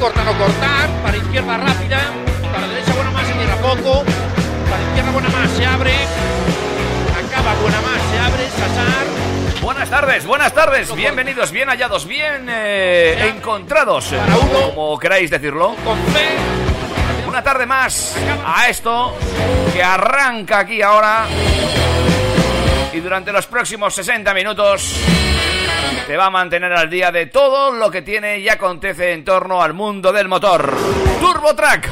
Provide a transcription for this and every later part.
Corta, no cortar. Para izquierda rápida. Para derecha buena más, se cierra poco. Para izquierda buena más, se abre. Acaba buena más, se abre. Sasar. Buenas tardes, buenas tardes, bienvenidos, bien hallados, bien eh, encontrados, eh, Para uno. como queráis decirlo. Con fe. Una tarde más a esto que arranca aquí ahora y durante los próximos 60 minutos te va a mantener al día de todo lo que tiene y acontece en torno al mundo del motor. Turbo Track.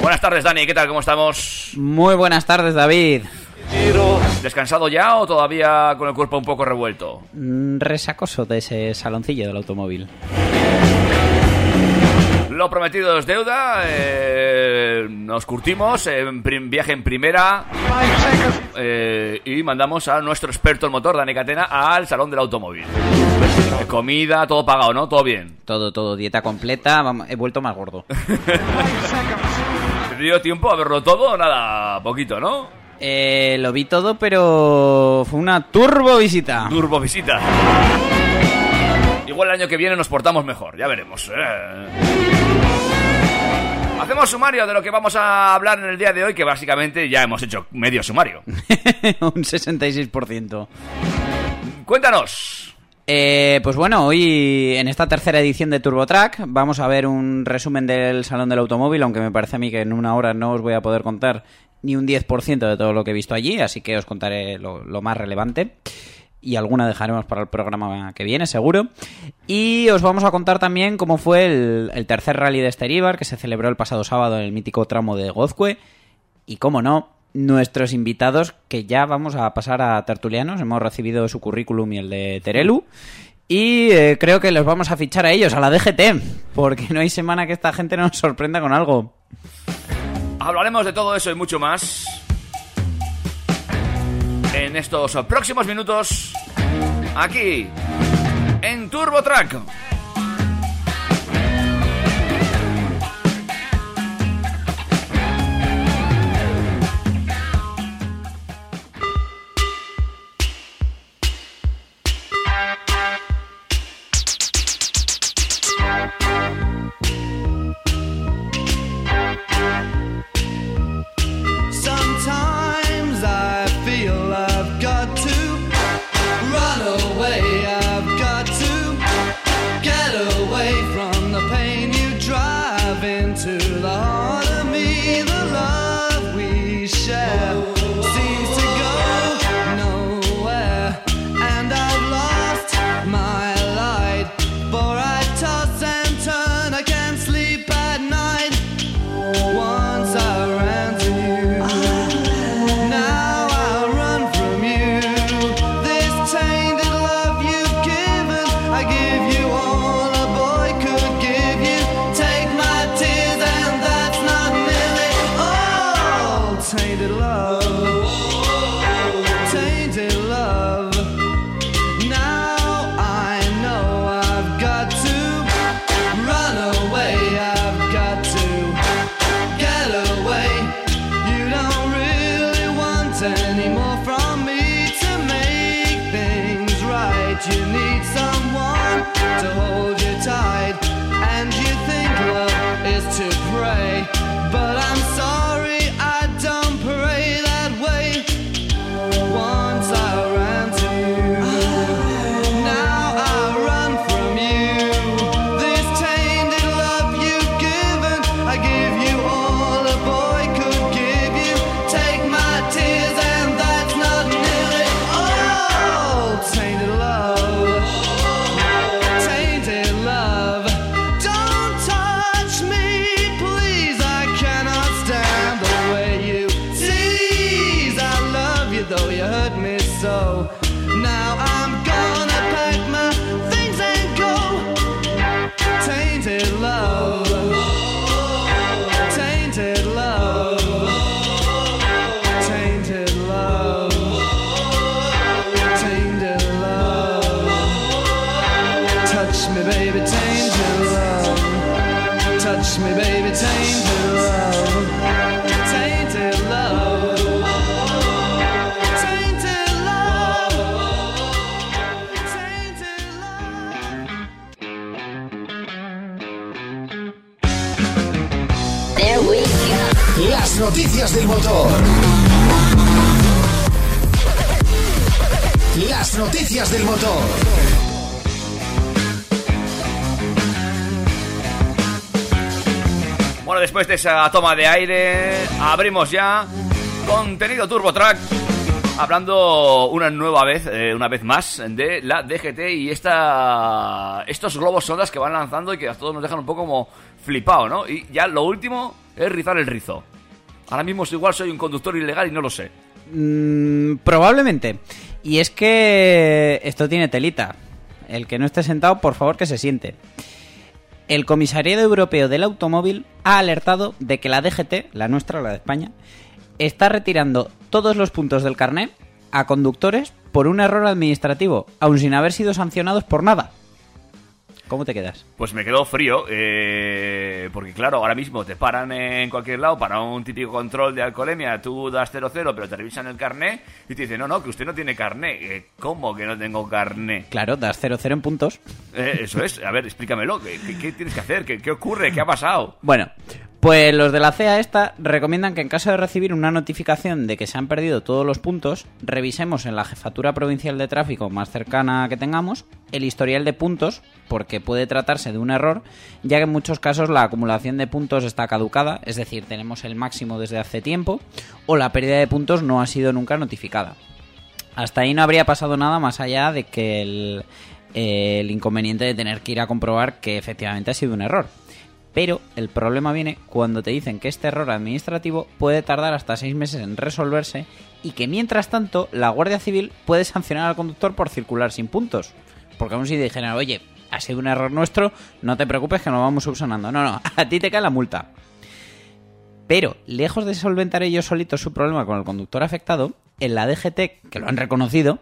Buenas tardes, Dani, ¿qué tal? ¿Cómo estamos? Muy buenas tardes, David. ¿Descansado ya o todavía con el cuerpo un poco revuelto? Mm, Resacoso de ese saloncillo del automóvil. Lo prometido es deuda. eh, nos curtimos en viaje en primera eh, y mandamos a nuestro experto en motor, Dani Catena, al salón del automóvil. Eh, Comida, todo pagado, ¿no? Todo bien. Todo, todo, dieta completa. he vuelto más gordo. ¿Te dio tiempo a verlo todo o nada? Poquito, ¿no? Eh, lo vi todo, pero fue una turbo visita. Turbo visita. Igual el año que viene nos portamos mejor, ya veremos. eh. Hacemos sumario de lo que vamos a hablar en el día de hoy, que básicamente ya hemos hecho medio sumario. Un 66%. Cuéntanos. Eh, pues bueno, hoy en esta tercera edición de TurboTrack vamos a ver un resumen del Salón del Automóvil, aunque me parece a mí que en una hora no os voy a poder contar ni un 10% de todo lo que he visto allí, así que os contaré lo, lo más relevante. Y alguna dejaremos para el programa que viene, seguro. Y os vamos a contar también cómo fue el, tercer rally de Steribar, que se celebró el pasado sábado en el mítico tramo de Gozcue. Y cómo no, nuestros invitados, que ya vamos a pasar a tertulianos, hemos recibido su currículum y el de Terelu. Y eh, creo que los vamos a fichar a ellos, a la DGT, porque no hay semana que esta gente nos sorprenda con algo. Hablaremos de todo eso y mucho más en estos próximos minutos aquí en Turbo Track. Las noticias del motor. Las noticias del motor. Bueno, después de esa toma de aire, abrimos ya contenido Turbo Track. Hablando una nueva vez, eh, una vez más, de la DGT y esta, estos globos sondas que van lanzando y que a todos nos dejan un poco como flipado, ¿no? Y ya lo último es rizar el rizo. Ahora mismo igual soy un conductor ilegal y no lo sé. Mm, probablemente. Y es que esto tiene telita. El que no esté sentado, por favor, que se siente. El Comisariado Europeo del Automóvil ha alertado de que la DGT, la nuestra, la de España, está retirando todos los puntos del carné a conductores por un error administrativo, aun sin haber sido sancionados por nada. ¿Cómo te quedas? Pues me quedo frío, eh, porque claro, ahora mismo te paran en cualquier lado para un típico control de alcoholemia, tú das 0-0, pero te revisan el carné y te dicen, no, no, que usted no tiene carné. Eh, ¿Cómo que no tengo carné? Claro, das 0-0 en puntos. Eh, eso es, a ver, explícamelo, ¿qué, qué- qué tienes que hacer? ¿Qué, qué ocurre? ¿Qué ha pasado? Bueno, pues los de la CEA esta recomiendan que en caso de recibir una notificación de que se han perdido todos los puntos, revisemos en la jefatura provincial de tráfico más cercana que tengamos el historial de puntos, porque puede tratarse de un error, ya que en muchos casos la acumulación de puntos está caducada, es decir, tenemos el máximo desde hace tiempo, o la pérdida de puntos no ha sido nunca notificada. Hasta ahí no habría pasado nada más allá de que el, eh, inconveniente de tener que ir a comprobar que efectivamente ha sido un error. Pero el problema viene cuando te dicen que este error administrativo puede tardar hasta seis meses en resolverse y que mientras tanto la Guardia Civil puede sancionar al conductor por circular sin puntos. Porque aún si dijeran, oye, ha sido un error nuestro, no te preocupes que nos vamos subsanando. No, no, a ti te cae la multa. Pero, lejos de solventar ellos solitos su problema con el conductor afectado, en la DGT, que lo han reconocido,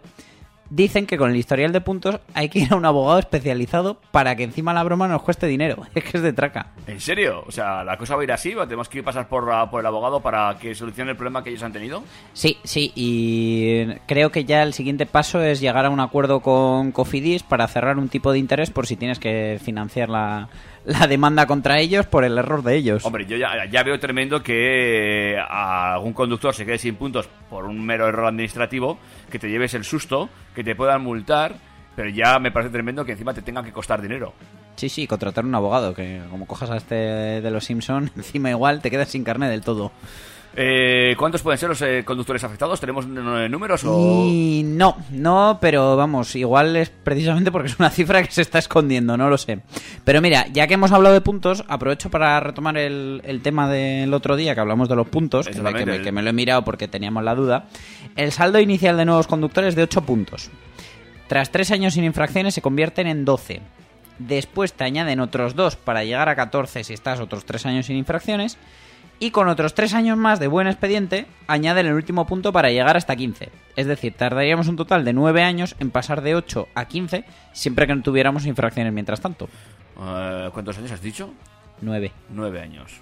dicen que con el historial de puntos hay que ir a un abogado especializado para que encima la broma nos cueste dinero. Es que es de traca. ¿En serio? O sea, ¿la cosa va a ir así? ¿Tenemos que pasar por, por el abogado para que solucione el problema que ellos han tenido? Sí, sí, y creo que ya el siguiente paso es llegar a un acuerdo con Cofidis para cerrar un tipo de interés por si tienes que financiar la, la demanda contra ellos por el error de ellos. Hombre, yo ya, ya veo tremendo que a algún conductor se quede sin puntos por un mero error administrativo, que te lleves el susto, que te puedan multar, pero ya me parece tremendo que encima te tenga que costar dinero. Sí, sí, contratar un abogado, que como cojas a este de los Simpson, encima igual te quedas sin carne del todo. Eh, ¿Cuántos pueden ser los eh, conductores afectados? ¿Tenemos eh, números o...? Y no, no, pero vamos, igual es precisamente porque es una cifra que se está escondiendo, no lo sé. Pero mira, ya que hemos hablado de puntos, aprovecho para retomar el, el tema del otro día que hablamos de los puntos, que me, que me- que me lo he mirado porque teníamos la duda. El saldo inicial de nuevos conductores es de 8 puntos. Tras 3 años sin infracciones se convierten en 12. Después te añaden otros 2 para llegar a 14 si estás otros 3 años sin infracciones. Y con otros 3 años más de buen expediente, añaden el último punto para llegar hasta 15. Es decir, tardaríamos un total de 9 años en pasar de 8 a 15 siempre que no tuviéramos infracciones mientras tanto. Eh, ¿Cuántos años has dicho? 9. Nueve años.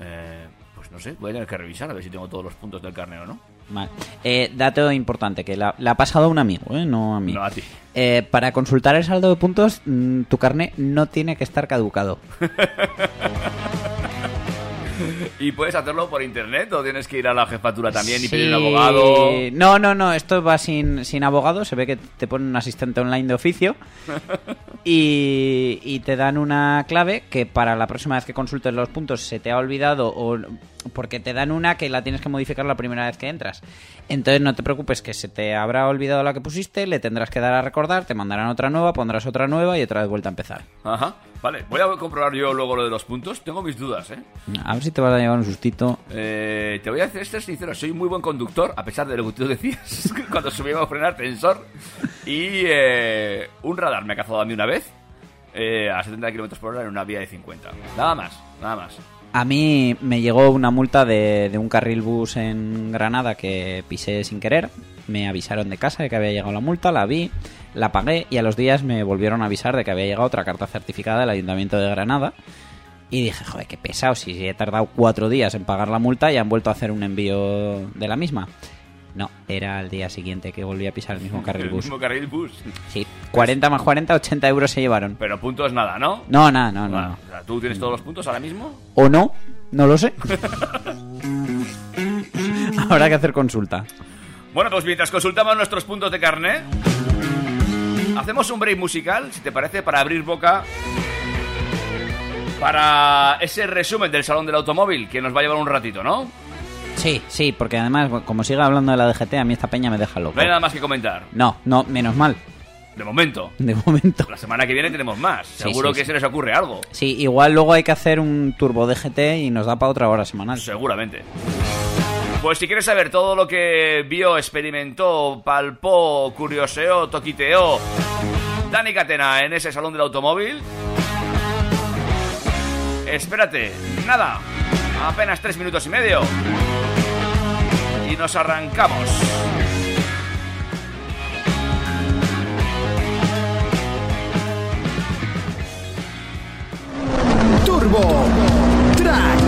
Eh, pues no sé, voy a tener que revisar a ver si tengo todos los puntos del carneo o no. Vale. Eh, dato importante, que la, la ha pasado a un amigo, ¿eh? no a mí. No, a ti. Eh, para consultar el saldo de puntos, mm, tu carnet no tiene que estar caducado. ¿Y puedes hacerlo por internet o tienes que ir a la jefatura también y pedir un abogado? No, no, no, esto va sin, sin abogado. Se ve que te ponen un asistente online de oficio y, y te dan una clave que para la próxima vez que consultes los puntos se te ha olvidado o porque te dan una que la tienes que modificar la primera vez que entras. Entonces no te preocupes que se te habrá olvidado la que pusiste, le tendrás que dar a recordar, te mandarán otra nueva, pondrás otra nueva y otra vez vuelta a empezar. Ajá, vale. Voy a comprobar yo luego lo de los puntos. Tengo mis dudas, ¿eh? A ver si te vas a llevar un sustito. Eh, te voy a ser sincero, soy muy buen conductor, a pesar de lo que tú decías cuando subíamos a frenar tensor. Y eh, un radar me ha cazado a mí una vez eh, a 70 km por hora en una vía de 50. Nada más, nada más. A mí me llegó una multa de, de un carril bus en Granada que pisé sin querer Me avisaron de casa de que había llegado la multa, la vi, la pagué y a los días me volvieron a avisar de que había llegado otra carta certificada del Ayuntamiento de Granada. Y dije, joder, qué pesado, si he tardado cuatro días en pagar la multa y han vuelto a hacer un envío de la misma. No, era al día siguiente que volví a pisar el mismo carril El bus. mismo carril bus. Sí, 40 más 40, 80 euros se llevaron. Pero puntos nada, ¿no? No, no, no, no. Bueno, no. o sea, ¿Tú tienes todos los puntos ahora mismo? ¿O no? No lo sé. Habrá que hacer consulta. Bueno, pues mientras consultamos nuestros puntos de carne, hacemos un break musical, si te parece, para abrir boca para ese resumen del Salón del Automóvil, que nos va a llevar un ratito, ¿no? Sí, sí, porque además, como siga hablando de la DGT, a mí esta peña me deja loco. No hay nada más que comentar. No, no, menos mal, De momento. de momento. La semana que viene tenemos más. Sí, Seguro sí, que sí. se les ocurre algo. Sí, igual luego hay que hacer un turbo DGT y nos da para otra hora semanal. Seguramente. Pues si quieres saber todo lo que vio, experimentó, palpó, curioseó, toquiteó Dani Catena en ese salón del automóvil, espérate, nada, apenas tres minutos y medio. Y nos arrancamos. Turbo Track.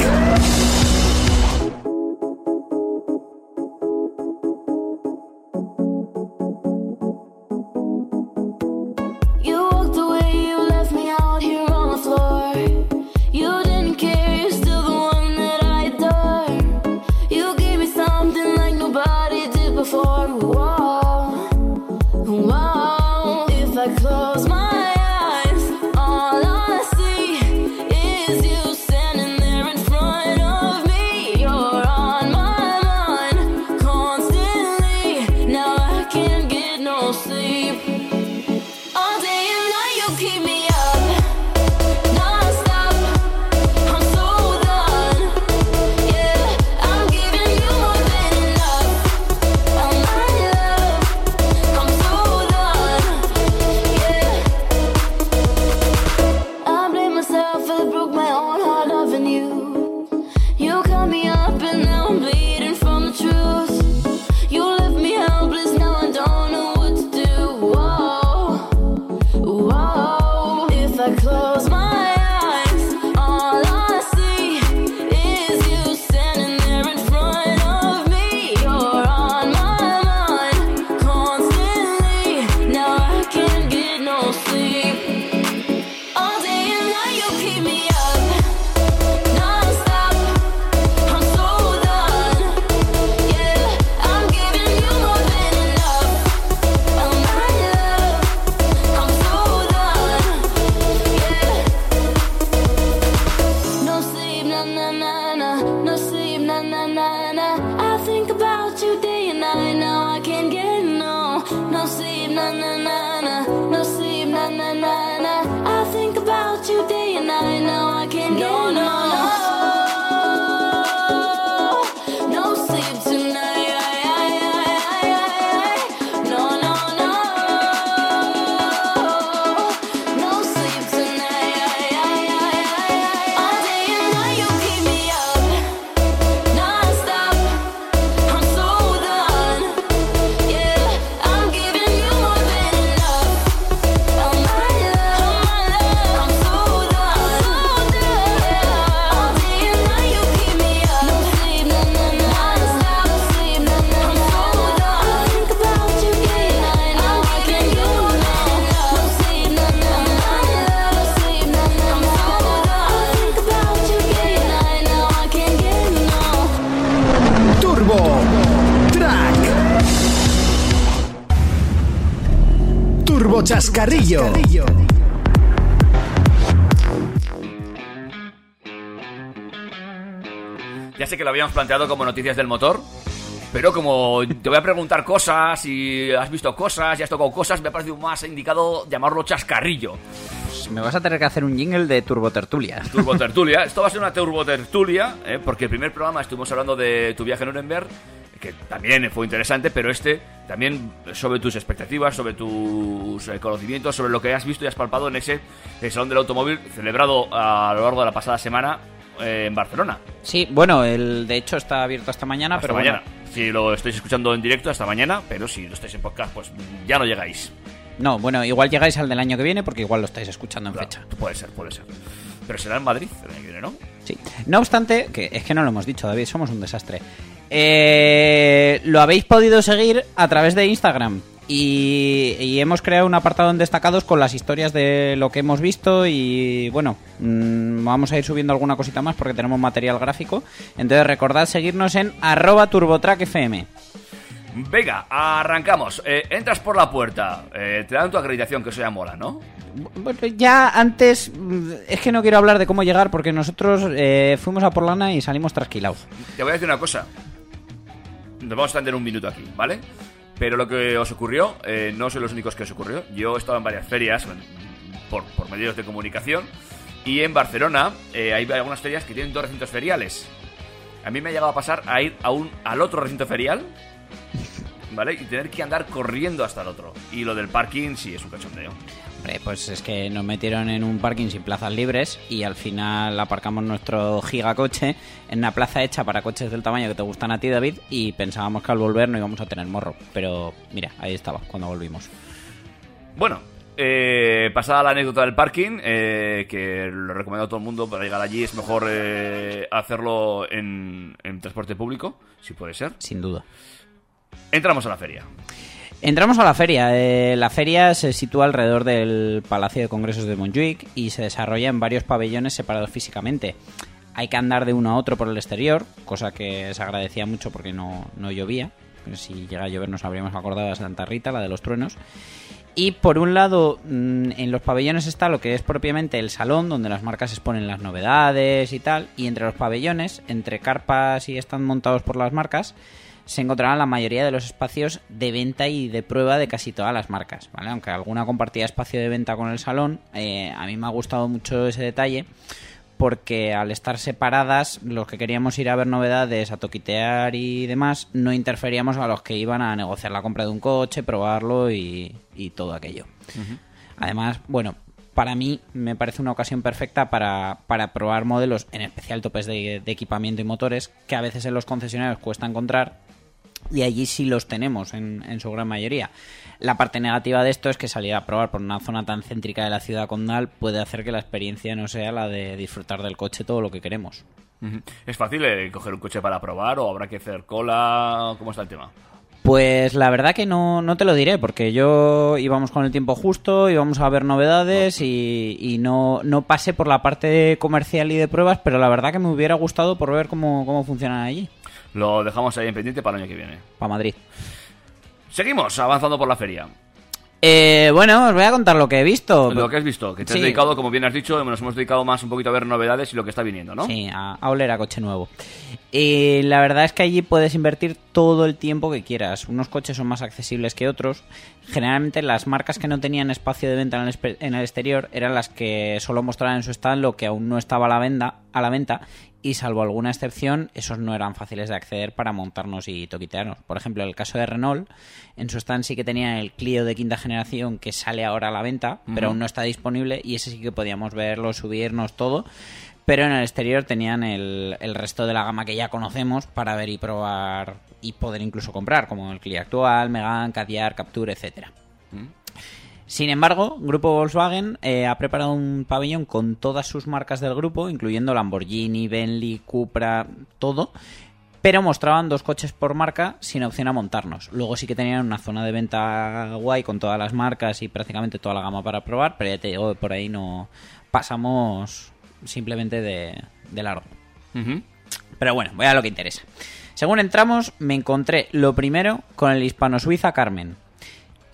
Chascarrillo. Ya sé que lo habíamos planteado como noticias del motor, pero como te voy a preguntar cosas y has visto cosas y has tocado cosas, me ha parecido más indicado llamarlo chascarrillo. Pues me vas a tener que hacer un jingle de turbo tertulia. Turbo tertulia. Esto va a ser una turbo tertulia, ¿eh? porque el primer programa estuvimos hablando de tu viaje a Nuremberg, que también fue interesante, pero este también sobre tus expectativas, sobre tus eh, conocimientos, sobre lo que has visto y has palpado en ese eh, Salón del Automóvil celebrado a lo largo de la pasada semana eh, en Barcelona. Sí, bueno, el de hecho está abierto hasta mañana, Hasta pero mañana. bueno. Si lo estáis escuchando en directo, hasta mañana. Pero si lo estáis en podcast, pues ya no llegáis. No, bueno, igual llegáis al del año que viene porque igual lo estáis escuchando en Claro, fecha. Puede ser, puede ser. Pero será en Madrid el año que viene, ¿no? Sí. No obstante, que es que no lo hemos dicho, David, somos un desastre. Eh, lo habéis podido seguir a través de Instagram. Y, y hemos creado un apartado en destacados con las historias de lo que hemos visto y bueno, mm, vamos a ir subiendo alguna cosita más porque tenemos material gráfico. Entonces recordad seguirnos en arroba turbotrackfm. Venga, arrancamos. Eh, entras por la puerta. Eh, te dan tu acreditación, que eso ya mola, ¿no? Bueno, ya antes, mm, es que no quiero hablar de cómo llegar porque nosotros eh, fuimos a Porlana y salimos trasquilados. Te voy a decir una cosa. Nos vamos a extender un minuto aquí, ¿vale? Pero lo que os ocurrió, eh, no sois los únicos que os ocurrió. Yo he estado en varias ferias por, por medios de comunicación. Y en Barcelona eh, hay algunas ferias que tienen dos recintos feriales. A mí me ha llegado a pasar a ir a un, al otro recinto ferial, ¿vale? Y tener que andar corriendo hasta el otro. Y lo del parking sí es un cachondeo. Hombre, pues es que nos metieron en un parking sin plazas libres y al final aparcamos nuestro gigacoche en una plaza hecha para coches del tamaño que te gustan a ti, David, y pensábamos que al volver no íbamos a tener morro. Pero mira, ahí estaba cuando volvimos. Bueno, eh, pasada la anécdota del parking, eh, que lo recomiendo a todo el mundo para llegar allí, es mejor eh, hacerlo en, en transporte público, si puede ser. Sin duda. Entramos a la feria. Entramos a la feria. Eh, la feria se sitúa alrededor del Palacio de Congresos de Montjuic y se desarrolla en varios pabellones separados físicamente. Hay que andar de uno a otro por el exterior, cosa que se agradecía mucho porque no, no llovía. Pero si llega a llover nos habríamos acordado de Santa Rita, la de los truenos. Y por un lado, mm, en los pabellones está lo que es propiamente el salón, donde las marcas exponen las novedades y tal. Y entre los pabellones, entre carpas y están montados por las marcas, se encontrarán la mayoría de los espacios de venta y de prueba de casi todas las marcas, ¿vale? Aunque alguna compartía espacio de venta con el salón, eh, a mí me ha gustado mucho ese detalle porque al estar separadas, los que queríamos ir a ver novedades, a toquitear y demás, no interferíamos a los que iban a negociar la compra de un coche, probarlo y, y todo aquello. Además, bueno, para mí me parece una ocasión perfecta para, para probar modelos, en especial topes de, de equipamiento y motores, que a veces en los concesionarios cuesta encontrar y allí sí los tenemos en, en su gran mayoría. La parte negativa de esto es que salir a probar por una zona tan céntrica de la ciudad condal puede hacer que la experiencia no sea la de disfrutar del coche todo lo que queremos. ¿Es fácil eh, coger un coche para probar o habrá que hacer cola? ¿Cómo está el tema? Pues la verdad que no, no te lo diré, porque yo íbamos con el tiempo justo, íbamos a ver novedades y, y no, no pasé por la parte comercial y de pruebas, pero la verdad que me hubiera gustado por ver cómo, cómo funcionan allí, Lo dejamos ahí en pendiente para el año que viene. para Madrid. Seguimos avanzando por la feria. Eh, bueno, os voy a contar lo que he visto. Lo que has visto, que te has dedicado, como bien has dicho, nos hemos dedicado más un poquito a ver novedades y lo que está viniendo, ¿no? Sí, a, a oler a coche nuevo. Y la verdad es que allí puedes invertir todo el tiempo que quieras. Unos coches son más accesibles que otros. Generalmente las marcas que no tenían espacio de venta en el, espe- en el exterior eran las que solo mostraban en su stand lo que aún no estaba a la, venda, a la venta. Y salvo alguna excepción, esos no eran fáciles de acceder para montarnos y toquitearnos. Por ejemplo, en el caso de Renault, en su stand sí que tenía el Clio de quinta generación que sale ahora a la venta, pero aún no está disponible y ese sí que podíamos verlo, subirnos, todo. Pero en el exterior tenían el, el resto de la gama que ya conocemos para ver y probar y poder incluso comprar, como el Clio actual, Megane, Cadillac, Capture, etcétera. Sin embargo, Grupo Volkswagen eh, ha preparado un pabellón con todas sus marcas del grupo, incluyendo Lamborghini, Bentley, Cupra, todo, pero mostraban dos coches por marca sin opción a montarnos. Luego sí que tenían una zona de venta guay con todas las marcas y prácticamente toda la gama para probar, pero ya te digo, por ahí no pasamos simplemente de, de largo. Pero bueno, voy a lo que interesa. Según entramos, me encontré lo primero con el hispano-suiza Carmen.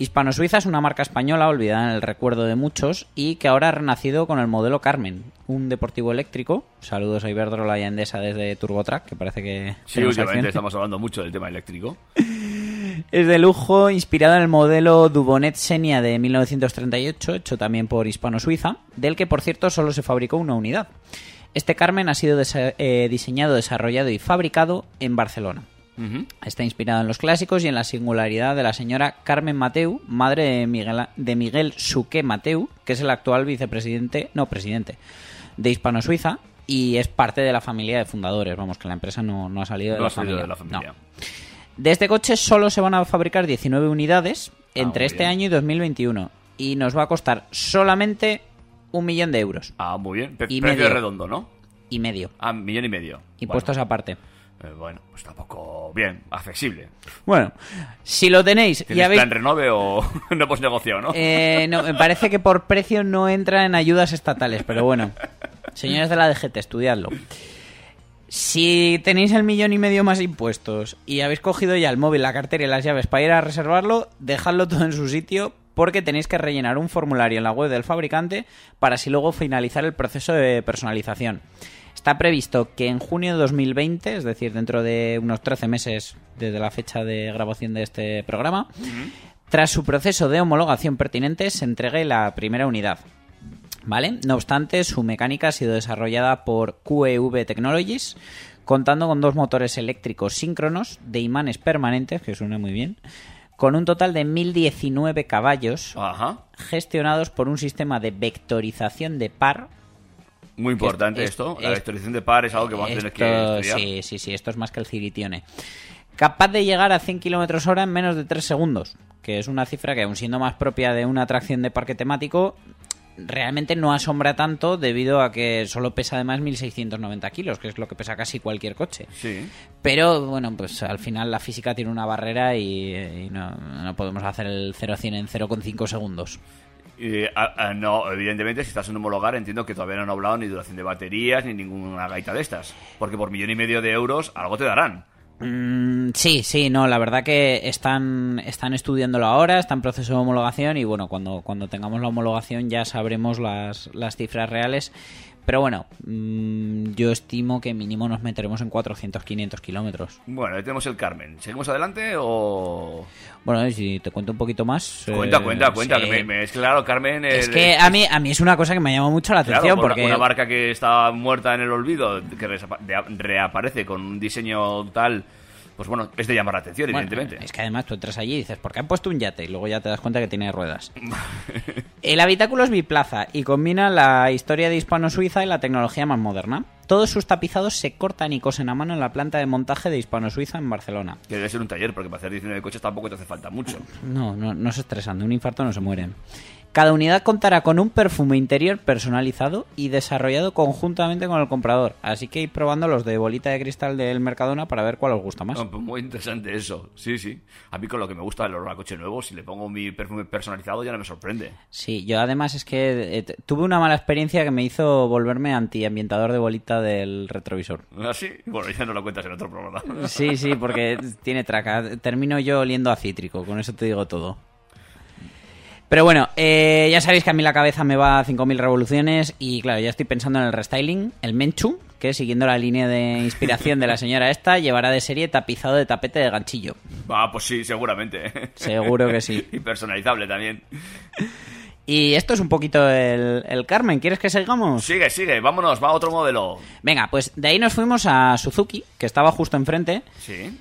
Hispano-Suiza es una marca española olvidada en el recuerdo de muchos y que ahora ha renacido con el modelo Carmen, un deportivo eléctrico. Saludos a Iberdrola y a Endesa desde TurboTrack, que parece que Sí, últimamente estamos hablando mucho del tema eléctrico. Es de lujo, inspirado en el modelo Dubonet Xenia de 1938, hecho también por Hispano-Suiza, del que por cierto solo se fabricó una unidad. Este Carmen ha sido eh, diseñado, desarrollado y fabricado en Barcelona. Está inspirado en los clásicos y en la singularidad de la señora Carmen Mateu, madre de Miguel, de Miguel Suqué Mateu, que es el actual vicepresidente, no presidente, de Hispano-Suiza, y es parte de la familia de fundadores. Vamos, que la empresa no, no ha salido de, la, salido familia. de la familia. No. De este coche solo se van a fabricar 19 unidades Ah, entre este bien. año y 2021 y nos va a costar solamente un millón de euros Ah, muy bien. Pe- Y precio medio. redondo, ¿no? y medio. Ah, millón y medio. Impuestos aparte. Bueno, eh, bueno, pues tampoco bien, accesible. Bueno, si lo tenéis y ¿Tienes habéis... plan renove o no hemos negociado, no? Eh, no, me parece que por precio no entra en ayudas estatales, pero bueno. Señores de la DGT, estudiadlo. Si tenéis el millón y medio más impuestos y habéis cogido ya el móvil, la cartera y las llaves para ir a reservarlo, dejadlo todo en su sitio porque tenéis que rellenar un formulario en la web del fabricante para así luego finalizar el proceso de personalización. Está previsto que en junio de 2020, es decir, dentro de unos 13 meses desde la fecha de grabación de este programa, tras su proceso de homologación pertinente, se entregue la primera unidad. ¿Vale? No obstante, su mecánica ha sido desarrollada por QEV Technologies, contando con dos motores eléctricos síncronos de imanes permanentes, que suena muy bien, con un total de 1019 caballos, Ajá. gestionados por un sistema de vectorización de par. Muy importante Es- esto. es- la vectorización de par es algo que vamos a tener que estudiar. Sí, sí, sí, esto es más que el ciritione. Capaz de llegar a 100 km hora en menos de 3 segundos, que es una cifra que, aun siendo más propia de una atracción de parque temático, realmente no asombra tanto debido a que solo pesa además 1690 kilos, que es lo que pesa casi cualquier coche. Sí. Pero bueno, pues al final la física tiene una barrera y, y no, no podemos hacer el 0 a 100 en 0,5 segundos. Y, ah, ah, no, evidentemente, si estás en homologar, entiendo que todavía no han hablado ni duración de baterías ni ninguna gaita de estas. Porque por millón y medio de euros algo te darán. Mm, sí, sí, no, la verdad que están, están estudiándolo ahora, está en proceso de homologación y bueno, cuando, cuando tengamos la homologación ya sabremos las, las cifras reales. Pero bueno, mm, yo estimo que mínimo nos meteremos en 400, 500 kilómetros. Bueno, ahí tenemos el Carmen. ¿Seguimos adelante o...? Bueno, si te cuento un poquito más... Cuenta, eh, cuenta, cuenta. sí. Que me, me- es claro, Carmen... Es que a mí, a mí es una cosa que me llama mucho la Claro, atención una- porque... una marca que está muerta en el olvido, que reaparece con un diseño tal, pues bueno, es de llamar la atención, Bueno, evidentemente. es que además tú entras allí y dices, ¿por qué han puesto un yate? Y luego ya te das cuenta que tiene ruedas. El habitáculo es biplaza y combina la historia de Hispano-Suiza y la tecnología más moderna. Todos sus tapizados se cortan y cosen a mano en la planta de montaje de Hispano-Suiza en Barcelona. Que debe ser un taller, porque para hacer 19 coches tampoco te hace falta mucho. No, no, no se estresan, de un infarto no se mueren. Cada unidad contará con un perfume interior personalizado y desarrollado conjuntamente con el comprador. Así que ir probando los de bolita de cristal del Mercadona para ver cuál os gusta más. Pues muy interesante eso, sí, sí. A mí con lo que me gusta el olor a coche nuevo, si le pongo mi perfume personalizado ya no me sorprende. Sí, yo además es que eh, tuve una mala experiencia que me hizo volverme antiambientador de bolita del retrovisor. ¿Así? Bueno, ya no lo cuentas en otro programa. Sí, sí, porque tiene traca. Termino yo oliendo a cítrico, con eso te digo todo. Pero bueno, eh, ya sabéis que a mí la cabeza me va a 5.000 revoluciones y claro, ya estoy pensando en el restyling, el Menchu, que siguiendo la línea de inspiración de la señora esta, llevará de serie tapizado de tapete de ganchillo. Ah, pues sí, seguramente. Seguro que sí. y personalizable también. Y esto es un poquito el, el Carmen, ¿quieres que sigamos? Sigue, sigue, vámonos, va a otro modelo. Venga, pues de ahí nos fuimos a Suzuki, que estaba justo enfrente, Sí,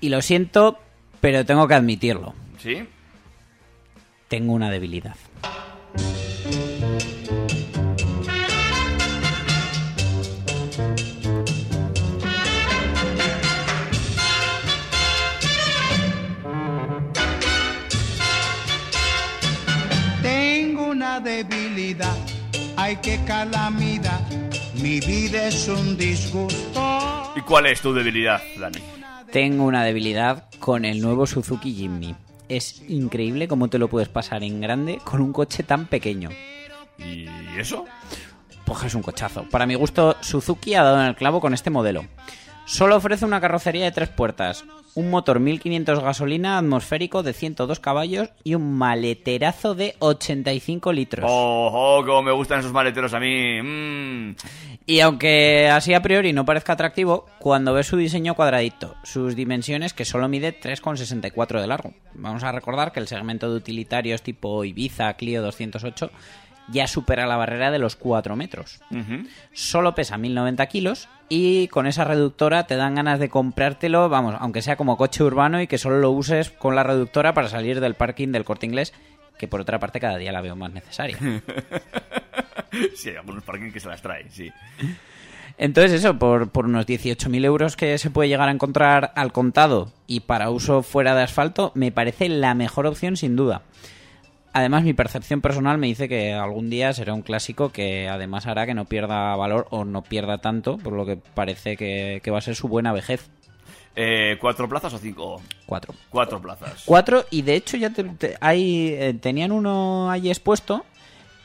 y lo siento, pero tengo que admitirlo. sí. Tengo una debilidad. Debilidad, ay qué calamidad, mi vida es un disgusto. ¿Y cuál es tu debilidad, Dani? Tengo una debilidad con el nuevo Suzuki Jimny. Es increíble cómo te lo puedes pasar en grande con un coche tan pequeño. ¿Y eso? Pues es un cochazo. Para mi gusto, Suzuki ha dado en el clavo con este modelo. Solo ofrece una carrocería de tres puertas, un motor 1500 gasolina atmosférico de 102 caballos y un maleterazo de 85 litros. ¡Oh, oh, cómo me gustan esos maleteros a mí! Mm. Y aunque así a priori no parezca atractivo, cuando ves su diseño cuadradito, sus dimensiones que solo mide 3,64 de largo. Vamos a recordar que el segmento de utilitarios tipo Ibiza, Clio 208 ya supera la barrera de los 4 metros. Solo pesa 1090 kilos y con esa reductora te dan ganas de comprártelo, vamos, aunque sea como coche urbano y que solo lo uses con la reductora para salir del parking del corte inglés, que por otra parte cada día la veo más necesaria. sí, hay algunos parking que se las traen, sí. Entonces eso, por, por unos 18.000 euros que se puede llegar a encontrar al contado y para uso fuera de asfalto, me parece la mejor opción sin duda. Además, mi percepción personal me dice que algún día será un clásico que además hará que no pierda valor o no pierda tanto, por lo que parece que, que va a ser su buena vejez. Eh, ¿Cuatro plazas o cinco? Cuatro. Cuatro plazas. Cuatro, y de hecho ya te- te- hay, eh, tenían uno allí expuesto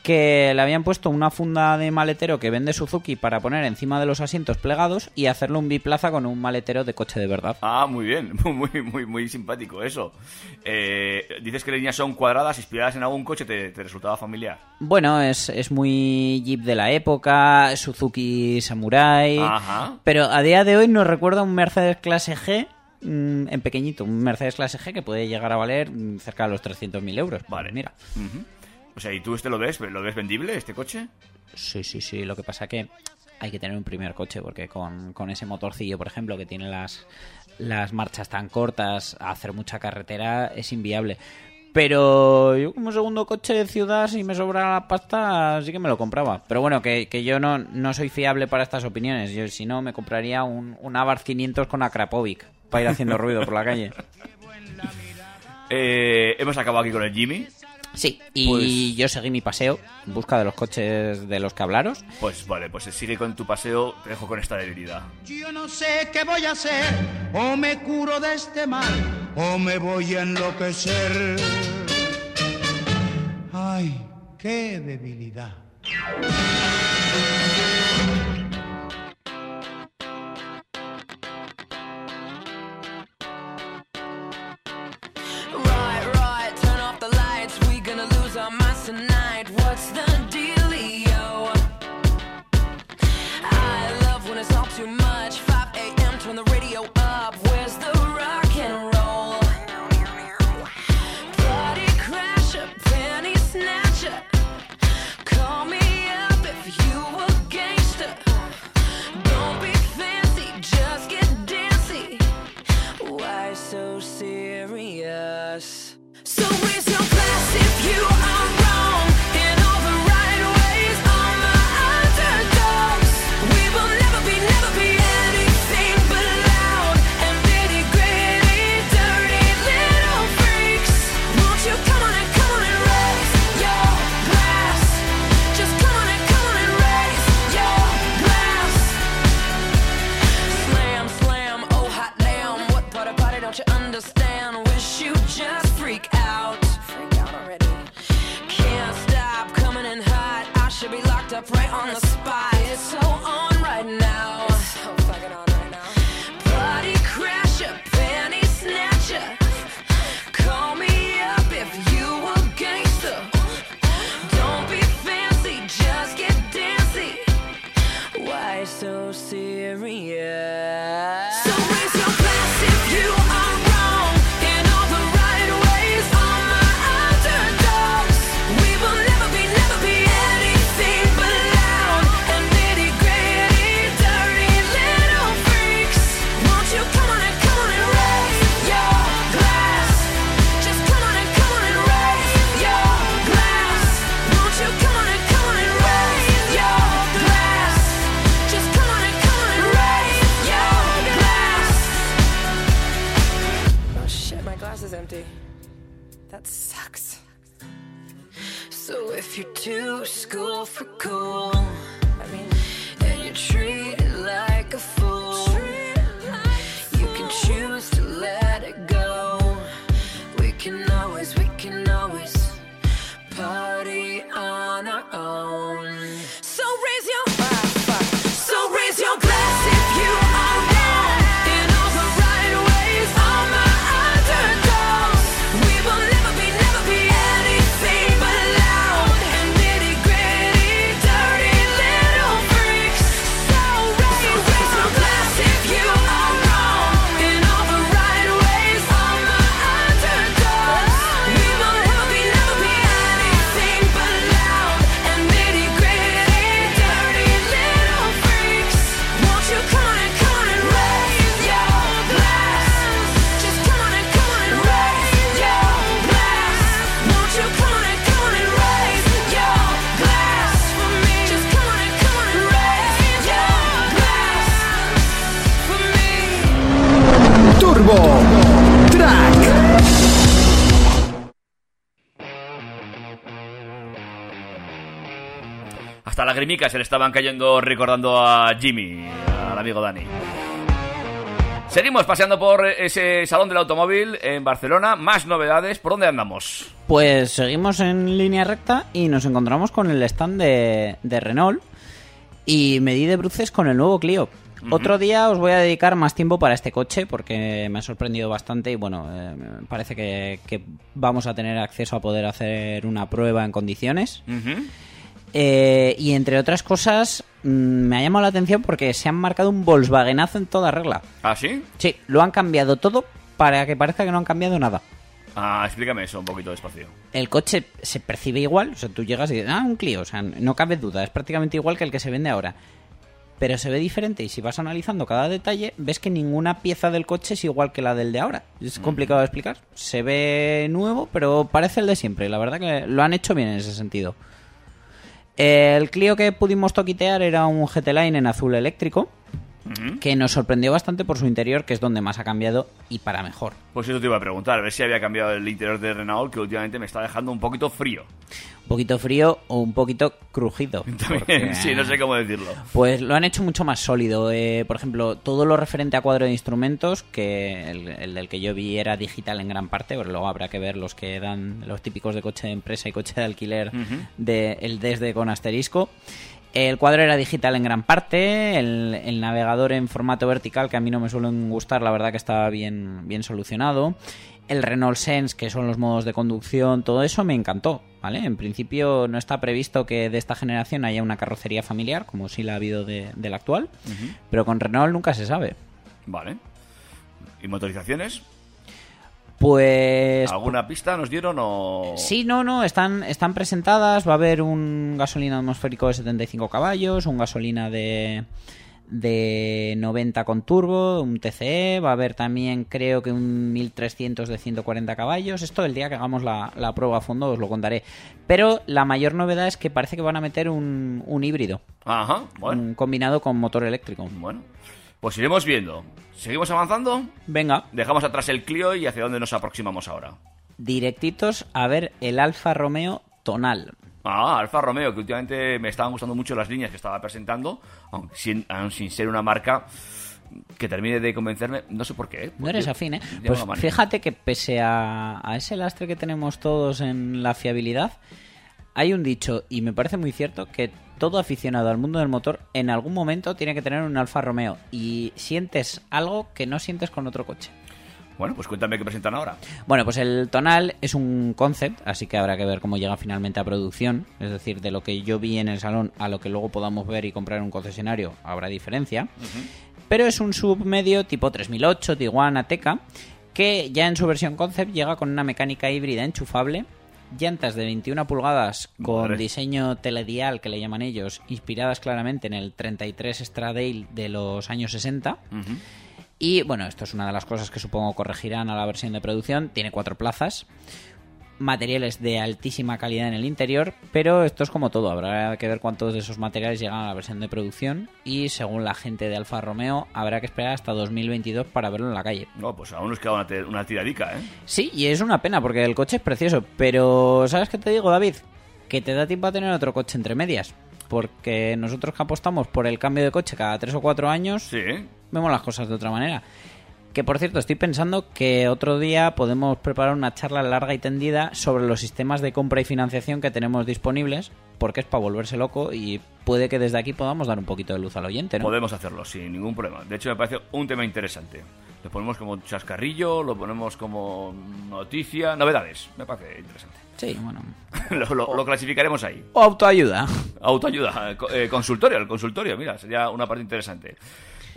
que le habían puesto una funda de maletero que vende Suzuki para poner encima de los asientos plegados y hacerlo un biplaza con un maletero de coche de verdad. Ah, muy bien, muy, muy, muy simpático eso. Eh, dices que las líneas son cuadradas, inspiradas en algún coche, ¿te, te resultaba familiar? Bueno, es, es muy Jeep de la época, Suzuki Samurai, Ajá. pero a día de hoy nos recuerda un Mercedes clase G mm, en pequeñito, un Mercedes clase G que puede llegar a valer mm, cerca de los 300.000 euros. Vale. Mira. O sea, ¿y tú este lo ves? ¿Lo ves vendible, este coche? Sí, sí, sí. Lo que pasa que hay que tener un primer coche porque con, con ese motorcillo, por ejemplo, que tiene las, las marchas tan cortas, hacer mucha carretera es inviable. Pero yo como segundo coche de ciudad, si me sobra la pasta, sí que me lo compraba. Pero bueno, que, que yo no, no soy fiable para estas opiniones. Yo si no, me compraría un, un Abarth 500 con Akrapovic para ir haciendo ruido por la calle. Eh, hemos acabado aquí con el Jimmy. Sí, y Pues- yo seguí mi paseo en busca de los coches de los que hablaros. Pues vale, pues sigue con tu paseo, te dejo con esta debilidad. Yo no sé qué voy a hacer, o me curo de este mal, o me voy a enloquecer. Ay, qué debilidad. now. School for cool, I mean, and you treat lagrimicas se le estaban cayendo recordando a Jimmy, al amigo Dani. Seguimos paseando por ese salón del automóvil en Barcelona. Más novedades. ¿Por dónde andamos? Pues seguimos en línea recta y nos encontramos con el stand de, de Renault y me di de bruces con el nuevo Clio. Otro día os voy a dedicar más tiempo para este coche porque me ha sorprendido bastante y bueno, eh, parece que, que vamos a tener acceso a poder hacer una prueba en condiciones. Eh, y entre otras cosas, mm, me ha llamado la atención porque se han marcado un Volkswagenazo en toda regla. ¿Ah, sí? Sí, lo han cambiado todo para que parezca que no han cambiado nada. Ah, explícame eso un poquito despacio. El coche se percibe igual, o sea, tú llegas y dices, ah, un Clio, o sea, no cabe duda, es prácticamente igual que el que se vende ahora. Pero se ve diferente y si vas analizando cada detalle, ves que ninguna pieza del coche es igual que la del de ahora. Es complicado de explicar. Se ve nuevo, pero parece el de siempre. La verdad que lo han hecho bien en ese sentido. El Clio que pudimos toquitear era un GT Line en azul eléctrico, que nos sorprendió bastante por su interior, que es donde más ha cambiado y para mejor. Pues eso te iba a preguntar, a ver si había cambiado el interior de Renault, que últimamente me está dejando un poquito frío. Un poquito frío o un poquito crujido. porque- sí, no sé cómo decirlo. Pues lo han hecho mucho más sólido. Eh, por ejemplo, todo lo referente a cuadro de instrumentos, que el, el del que yo vi era digital en gran parte, pero luego habrá que ver los que dan los típicos de coche de empresa y coche de alquiler de el desde con asterisco. El cuadro era digital en gran parte, el, el navegador en formato vertical, que a mí no me suelen gustar, la verdad que estaba bien, bien solucionado. El Renault Sense, que son los modos de conducción, todo eso me encantó, ¿vale? En principio no está previsto que de esta generación haya una carrocería familiar, como sí la ha habido de, del actual, pero con Renault nunca se sabe. Vale. ¿Y motorizaciones? Pues... ¿Alguna pista nos dieron o...? Sí, no, no, están, están presentadas. Va a haber un gasolina atmosférico de 75 caballos, un gasolina de, de 90 con turbo, un TCE. Va a haber también, creo que un 1300 de 140 caballos. Esto el día que hagamos la, la prueba a fondo os lo contaré. Pero la mayor novedad es que parece que van a meter un, un híbrido, Ajá, bueno. un combinado con motor eléctrico. Bueno, pues iremos viendo. ¿Seguimos avanzando? Venga, Dejamos atrás el Clio y hacia dónde nos aproximamos ahora. directitos a ver el Alfa Romeo Tonal. Ah, Alfa Romeo, que últimamente me estaban gustando mucho las líneas que estaba presentando, aunque sin, aun sin ser una marca que termine de convencerme, no sé por qué. ¿eh? No eres afín, ¿eh? Pues fíjate que pese a, a ese lastre que tenemos todos en la fiabilidad, hay un dicho, y me parece muy cierto, que todo aficionado al mundo del motor en algún momento tiene que tener un Alfa Romeo y sientes algo que no sientes con otro coche. Bueno, pues cuéntame qué presentan ahora. Bueno, pues el Tonal es un concept, así que habrá que ver cómo llega finalmente a producción. Es decir, de lo que yo vi en el salón a lo que luego podamos ver y comprar en un concesionario, habrá diferencia. Pero es un submedio tipo 3008, Tiguan, Ateca, que ya en su versión concept llega con una mecánica híbrida enchufable, llantas de 21 pulgadas con Madre. diseño teledial, que le llaman ellos, inspiradas claramente en el 33 Stradale de los años 60. Y bueno, esto es una de las cosas que supongo corregirán a la versión de producción. Tiene cuatro plazas, materiales de altísima calidad en el interior, pero esto es como todo. Habrá que ver cuántos de esos materiales llegan a la versión de producción y según la gente de Alfa Romeo habrá que esperar hasta 2022 para verlo en la calle. No, pues aún nos queda una, una tiradica, ¿eh? Sí, y es una pena porque el coche es precioso, pero ¿sabes qué te digo, David? Que te da tiempo a tener otro coche entre medias. Porque nosotros que apostamos por el cambio de coche cada tres o cuatro años, Sí, vemos las cosas de otra manera. Que por cierto, estoy pensando que otro día podemos preparar una charla larga y tendida sobre los sistemas de compra y financiación que tenemos disponibles, porque es para volverse loco y puede que desde aquí podamos dar un poquito de luz al oyente, ¿no? Podemos hacerlo sin ningún problema. De hecho, me parece un tema interesante. Lo ponemos como chascarrillo, lo ponemos como noticia, novedades. Me parece interesante. Sí, bueno. lo, lo- lo clasificaremos ahí. O autoayuda. Autoayuda, co- eh, consultorio, el consultorio, mira, sería una parte interesante.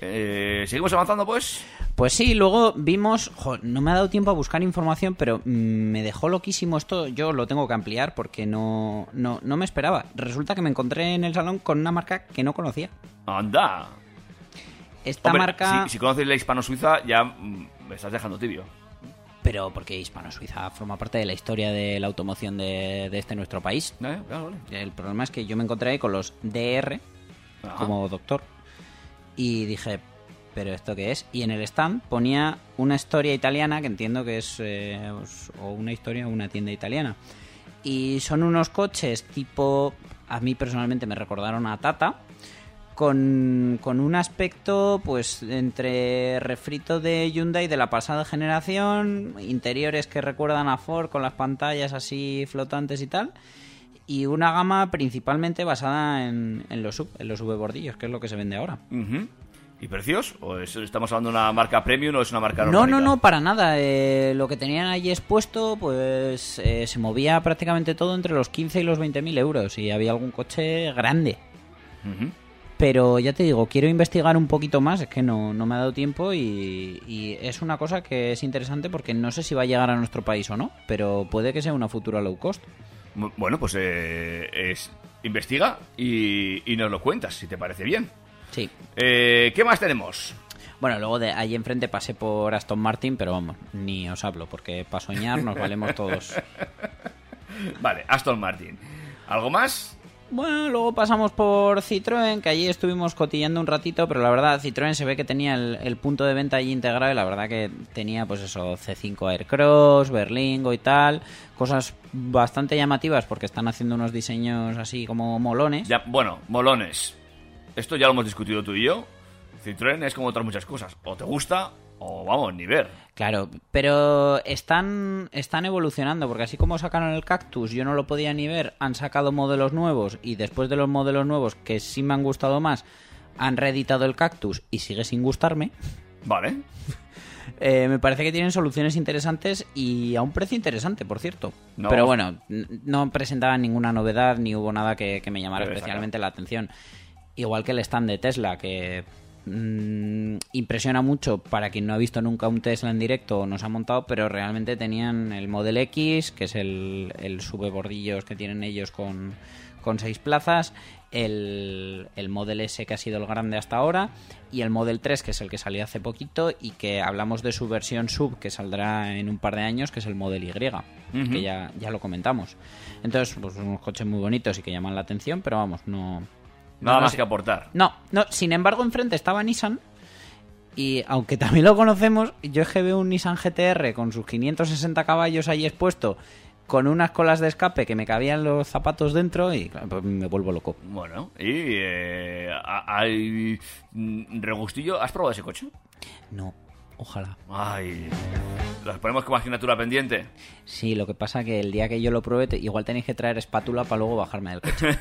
Eh, ¿Seguimos avanzando, pues? Pues sí, luego vimos, jo, no me ha dado tiempo a buscar información, pero mm, me dejó loquísimo esto, yo lo tengo que ampliar porque no, no, no me esperaba. Resulta que me encontré en el salón con una marca que no conocía. ¡Anda! Esta Hombre, marca... Si, si conoces la hispano-suiza, ya mm, me estás dejando tibio. Pero porque Hispano-Suiza forma parte de la historia de la automoción de, de este nuestro país. Eh, claro, vale. El problema es que yo me encontré ahí con los DR Ajá. como doctor y dije, ¿pero esto qué es? Y en el stand ponía una historia italiana que entiendo que es eh, o una historia o una tienda italiana. Y son unos coches tipo a mí personalmente me recordaron a Tata. Con, con un aspecto, pues, entre refrito de Hyundai de la pasada generación, interiores que recuerdan a Ford con las pantallas así flotantes y tal, y una gama principalmente basada en, en los sub, en los bordillos, que es lo que se vende ahora. Ujú. ¿Y precios? ¿O es- estamos hablando de una marca premium o es una marca No, normal? no, no, para nada. Eh, lo que tenían allí expuesto, pues eh, se movía prácticamente todo entre los 15 y los 20 mil euros. Y había algún coche grande. Pero ya te digo, quiero investigar un poquito más, es que no, no me ha dado tiempo y, y es una cosa que es interesante porque no sé si va a llegar a nuestro país o no, pero puede que sea una futura low cost. Bu- Bueno, pues eh, es, investiga y, y nos lo cuentas, si te parece bien. Sí. Eh, ¿Qué más tenemos? Bueno, luego de ahí enfrente pasé por Aston Martin, pero vamos, ni os hablo, porque para soñar nos valemos todos. Vale, Aston Martin. ¿Algo más? Bueno, luego pasamos por Citroën, que allí estuvimos cotillando un ratito, pero la verdad Citroën se ve que tenía el, el punto de venta allí integrado y la verdad que tenía pues eso, C5 Aircross, Berlingo y tal, cosas bastante llamativas porque están haciendo unos diseños así como molones. Ya, bueno, molones. Esto ya lo hemos discutido tú y yo. Citroën es como otras muchas cosas. O te gusta o vamos, ni ver. Claro, pero están, están evolucionando, porque así como sacaron el cactus, yo no lo podía ni ver, han sacado modelos nuevos y después de los modelos nuevos que sí me han gustado más, han reeditado el cactus y sigue sin gustarme. Vale. Eh, me parece que tienen soluciones interesantes y a un precio interesante, por cierto. No. Pero bueno, no presentaban ninguna novedad ni hubo nada que, que me llamara especialmente la atención. Igual que el stand de Tesla, que mm, impresiona mucho para quien no ha visto nunca un Tesla en directo o no se ha montado, pero realmente tenían el Model X, que es el, el subebordillos que tienen ellos con, con seis plazas, el, el Model S que ha sido el grande hasta ahora y el Model 3 que es el que salió hace poquito y que hablamos de su versión sub que saldrá en un par de años que es el Model Y que ya, ya lo comentamos. Entonces pues unos coches muy bonitos y que llaman la atención pero vamos no Nada no más sé. que aportar. no, no, sin embargo enfrente estaba Nissan y aunque también lo conocemos, yo es que veo un Nissan GTR con sus 560 caballos ahí expuesto, con unas colas de escape que me cabían los zapatos dentro y claro, pues me vuelvo loco. Bueno, y eh, hay mm, regustillo. ¿Has probado ese coche? No, ojalá. Ay, ¿los ponemos como asignatura pendiente? Sí, lo que pasa que el día que yo lo pruebe, igual tenéis que traer espátula para luego bajarme del coche.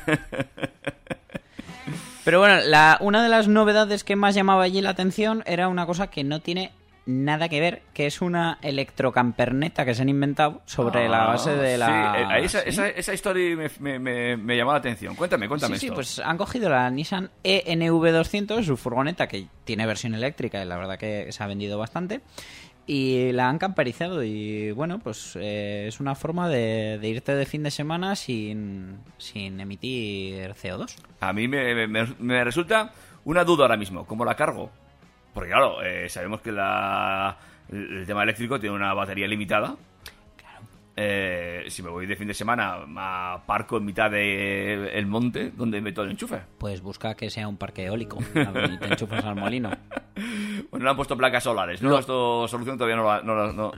Pero bueno, la, una de las novedades que más llamaba allí la atención era una cosa que no tiene nada que ver, que es una electrocamperneta que se han inventado sobre la Ah, base de la... Sí, eh, esa, ¿Sí? esa, esa historia me, me, me- me llamó la atención. Cuéntame, cuéntame Sí, sí, esto. pues han cogido la Nissan E ENV200, su furgoneta que tiene versión eléctrica y la verdad que se ha vendido bastante. Y la han camperizado y bueno, pues eh, es una forma de, irte de fin de semana sin, sin emitir CO2. A mí me, me- me resulta una duda ahora mismo. ¿Cómo la cargo? Porque claro, eh, sabemos que la, el tema eléctrico tiene una batería limitada. Eh, si me voy de fin de semana, a parco en mitad del el monte, donde meto el enchufe? Pues busca que sea un parque eólico y te enchufas al molino. Bueno, le han puesto placas solares, ¿no? Esto solución todavía no la- no no-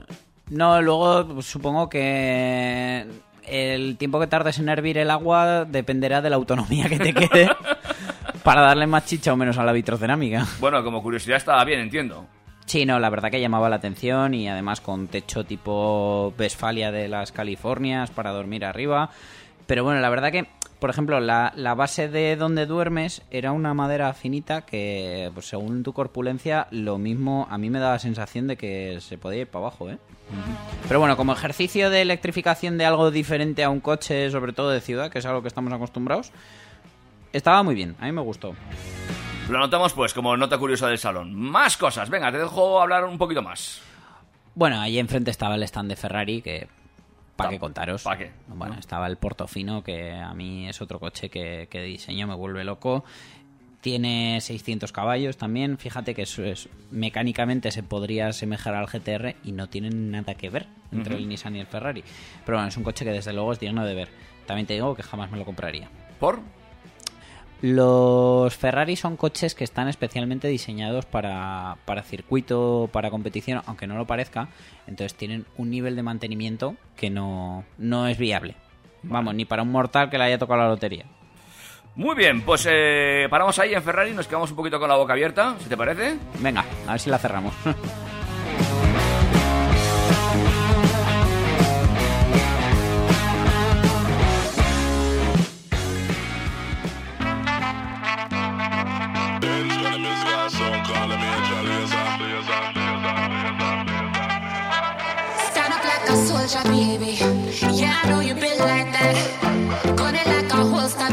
No, luego pues, supongo que el tiempo que tardes en hervir el agua dependerá de la autonomía que te quede para darle más chicha o menos a la vitrocerámica. Bueno, como curiosidad está bien, entiendo. Sí, no, la verdad que llamaba la atención y además con techo tipo Westfalia de las Californias para dormir arriba. Pero bueno, la verdad que, por ejemplo, la, la base de donde duermes era una madera finita que, pues según tu corpulencia, lo mismo a mí me da la sensación de que se podía ir para abajo, ¿eh? Pero bueno, como ejercicio de electrificación de algo diferente a un coche, sobre todo de ciudad, que es algo que estamos acostumbrados, estaba muy bien, a mí me gustó. Lo anotamos pues como nota curiosa del salón. Más cosas, venga, te dejo hablar un poquito más. Bueno, ahí enfrente estaba el stand de Ferrari, que ¿para qué contaros? ¿Pa' qué? Bueno, estaba el Portofino, que a mí es otro coche que, que de diseño me vuelve loco. Tiene 600 caballos también. Fíjate que eso es, mecánicamente se podría asemejar al GTR y no tienen nada que ver entre el Nissan y el Ferrari. Pero bueno, es un coche que desde luego es digno de ver. También te digo que jamás me lo compraría. ¿Por? Los Ferrari son coches que están especialmente diseñados para, para circuito, para competición, aunque no lo parezca. Entonces tienen un nivel de mantenimiento que no, no es viable. Vamos, ni para un mortal que le haya tocado la lotería. Muy bien, pues eh, paramos ahí en Ferrari, nos quedamos un poquito con la boca abierta, si te parece. Venga, a ver si la cerramos.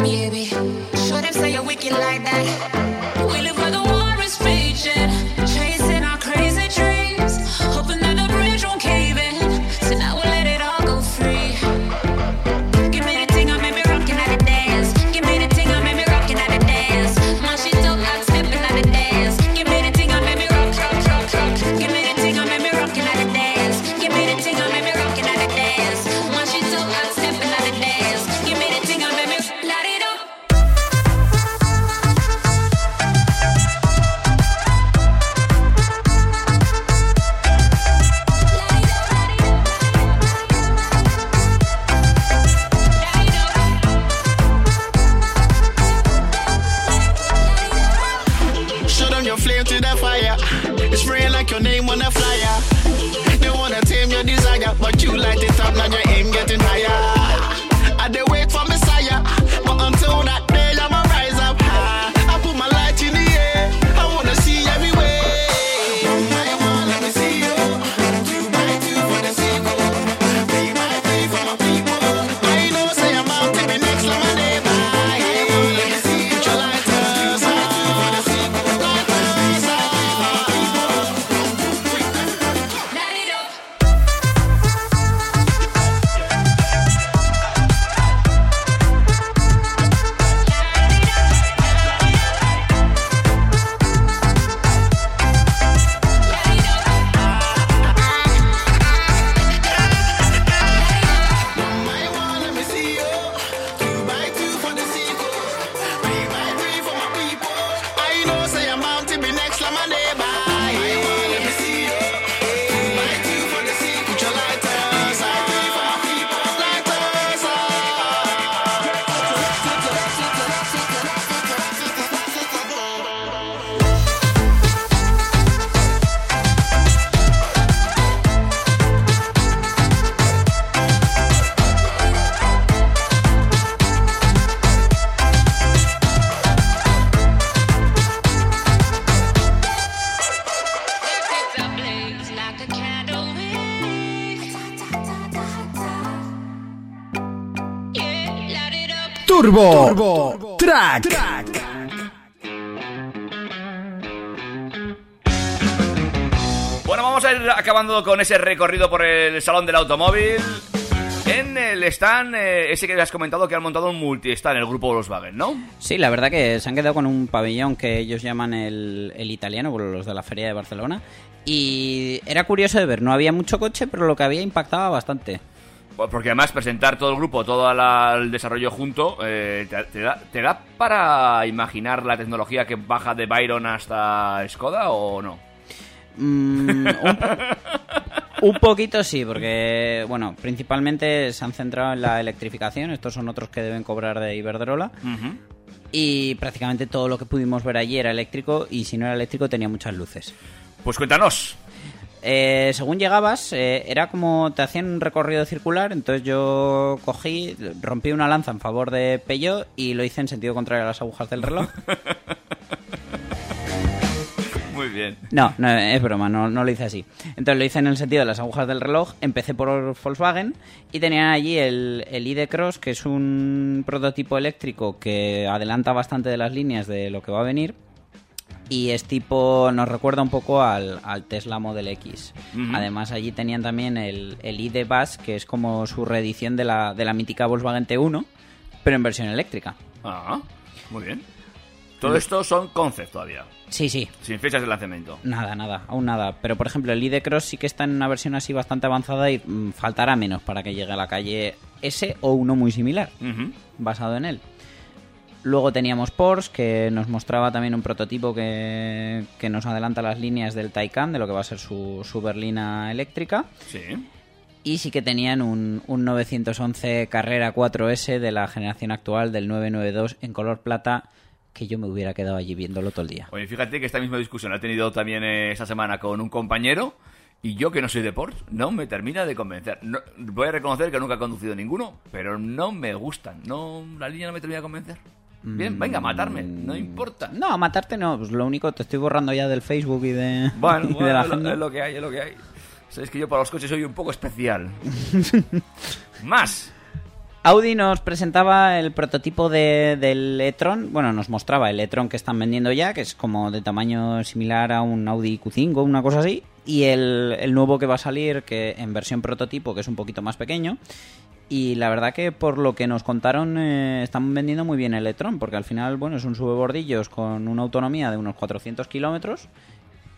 baby. Show them say you're wicked like that. Turbo, Turbo Track. Bueno, vamos a ir acabando con ese recorrido por el Salón del Automóvil. En el stand, eh, ese que has comentado que han montado un multi-stand, el grupo Volkswagen, ¿no? Sí, la verdad que se han quedado con un pabellón que ellos llaman el, el italiano, los de la Feria de Barcelona. Y era curioso de ver, no había mucho coche, pero lo que había impactaba bastante. Porque además presentar todo el grupo, todo la- el desarrollo junto, eh, te, te da, te da para imaginar la tecnología que baja de Byron hasta Skoda o no? Mm, un, un poquito sí, porque, bueno, principalmente se han centrado en la electrificación. Estos son otros que deben cobrar de Iberdrola. Y prácticamente todo lo que pudimos ver allí era eléctrico y si no era eléctrico tenía muchas luces. Pues cuéntanos. Eh, según llegabas, eh, era como te hacían un recorrido circular, entonces yo cogí, rompí una lanza en favor de Peugeot y lo hice en sentido contrario a las agujas del reloj. Muy bien. No, no, es broma, no, no lo hice así. Entonces lo hice en el sentido de las agujas del reloj, empecé por Volkswagen y tenían allí el, el ID Cross, que es un prototipo eléctrico que adelanta bastante de las líneas de lo que va a venir. Y es tipo, nos recuerda un poco al, al Tesla Model X. Además, allí tenían también el, el ID Bus, que es como su reedición de la, de la mítica Volkswagen T1, pero en versión eléctrica. Ah, muy bien. Todo esto son concept todavía, Sí, sí, sin fechas de lanzamiento. Nada, nada, aún nada. Pero por ejemplo, el ID Cross sí que está en una versión así bastante avanzada y mm, faltará menos para que llegue a la calle ese o uno muy similar, basado en él. Luego teníamos Porsche, que nos mostraba también un prototipo que, que nos adelanta las líneas del Taycan, de lo que va a ser su, su berlina eléctrica. Sí. Y sí que tenían un, un 911 Carrera 4S de la generación actual del 992 en color plata que yo me hubiera quedado allí viéndolo todo el día. Oye, fíjate que esta misma discusión la he tenido también eh, esta semana con un compañero y yo que no soy de Porsche no me termina de convencer. No- voy a reconocer que nunca he conducido ninguno, pero no me gustan. No, la línea no me termina de convencer. Bien, venga, matarme, no importa. No, a matarte no, pues lo único te estoy borrando ya del Facebook y de, Bueno, y de bueno, la es, lo, es que hay, es lo que hay. Sabes que yo para los coches soy un poco especial. Más. Audi nos presentaba el prototipo de, del e-tron, bueno, nos mostraba el e-tron que están vendiendo ya, que es como de tamaño similar a un Audi Q5, una cosa así, y el, el nuevo que va a salir, que en versión prototipo, que es un poquito más pequeño. Y la verdad que por lo que nos contaron, eh, están vendiendo muy bien el e-tron, porque al final, bueno, es un subebordillos con una autonomía de unos 400 kilómetros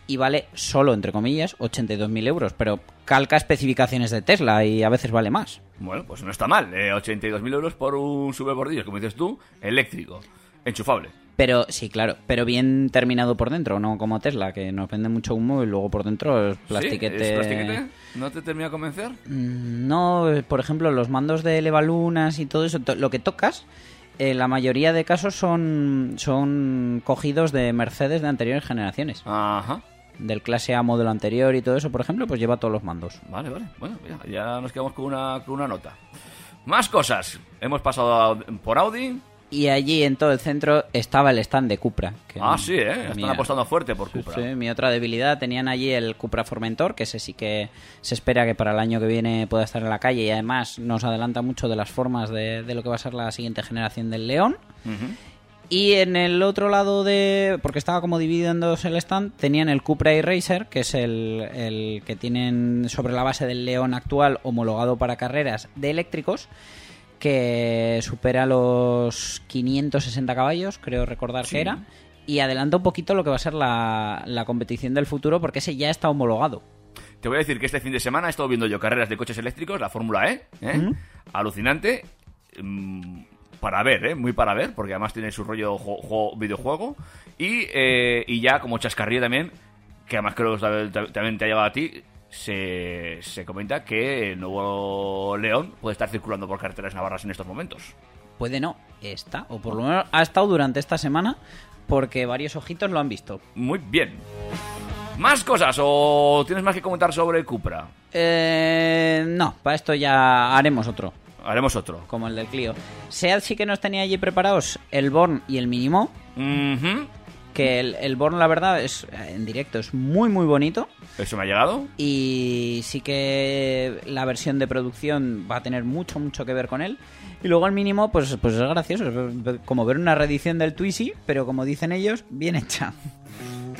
y vale solo, entre comillas, 82.000 euros, pero calca especificaciones de Tesla y a veces vale más. Bueno, pues no está mal. Eh, 82.000 euros por un superbordillo, como dices tú, eléctrico, enchufable. Pero sí, claro, pero bien terminado por dentro, no como Tesla, que nos vende mucho humo y luego por dentro es plastiquete. ¿Sí? ¿Es plastiquete? ¿No te termina de convencer? Mm, No, por ejemplo, los mandos de elevalunas y todo eso, lo que tocas, eh, la mayoría de casos son, son cogidos de Mercedes de anteriores generaciones. Ajá. Del clase A modelo anterior y todo eso, por ejemplo, pues lleva todos los mandos. Vale, vale. Bueno, ya, ya nos quedamos con una, con una nota. Más cosas. Hemos pasado a- por Audi. Y allí en todo el centro estaba el stand de Cupra. que- Ah, sí, ¿eh? Están apostando fuerte por Sí, Cupra. sí, mi otra debilidad, tenían allí el Cupra Formentor, que ese sí que se espera que para el año que viene pueda estar en la calle y además nos adelanta mucho de las formas de, de lo que va a ser la siguiente generación del León. Ujú. Y en el otro lado de. Porque estaba como dividido en dos el stand, tenían el Cupra e-Racer, que es el, el que tienen sobre la base del León actual, homologado para carreras de eléctricos, que supera los 560 caballos, creo recordar Sí. que era. Y adelanta un poquito lo que va a ser la, la competición del futuro, porque ese ya está homologado. Te voy a decir que este fin de semana he estado viendo yo carreras de coches eléctricos, la Fórmula E. ¿eh? Alucinante. Mm, Para ver, ¿eh? Muy para ver, porque además tiene su rollo jo- videojuego. Y, eh, y ya como chascarrillo también, que además creo que también- también te ha llegado a ti, se, se comenta que el nuevo León puede estar circulando por carreteras navarras en estos momentos. Puede no, está, o por lo menos ha estado durante esta semana, porque varios ojitos lo han visto. Muy bien. ¿Más cosas o tienes más que comentar sobre Cupra? Eh, no, para esto ya haremos otro. Haremos otro. Como el del Clio. SEAT sí que nos tenía allí preparados el Born y el Minimo. Ujú. Que el, el Born, la verdad, es en directo es muy, muy bonito. ¿Eso me ha llegado? Y sí que la versión de producción va a tener mucho, mucho que ver con él. Y luego el mínimo, pues, pues es gracioso. Es como ver una reedición del Twizy, pero como dicen ellos, bien hecha.